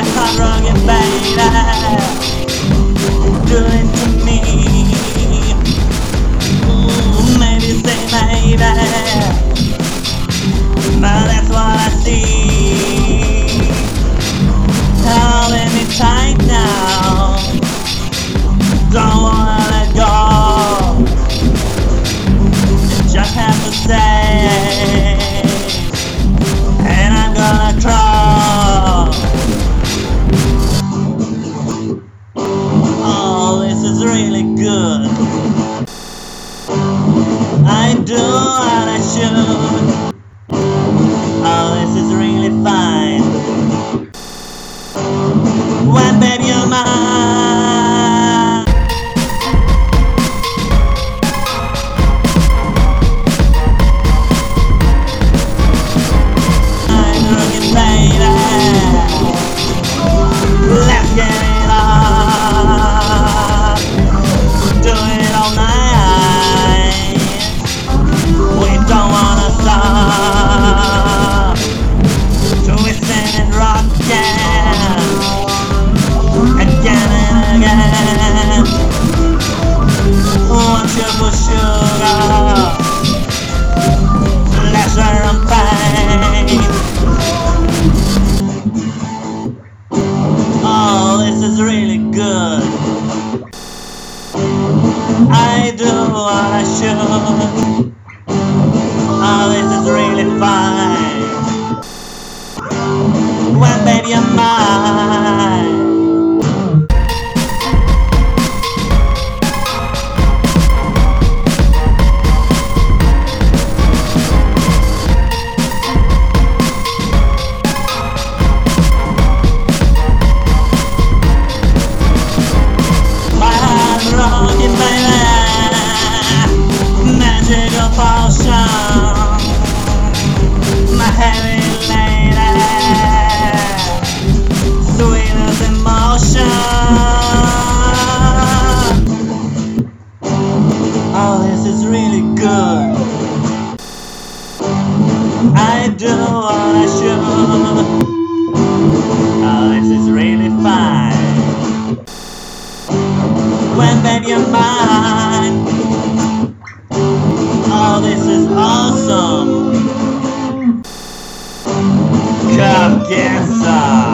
I'm wrong and bad. Doing to me. ah. I should. Oh, this is really fine. Well, baby, you're mine. rock I do what I should. Oh, this is really fine. When then you're mine. Oh, this is awesome. Come get some.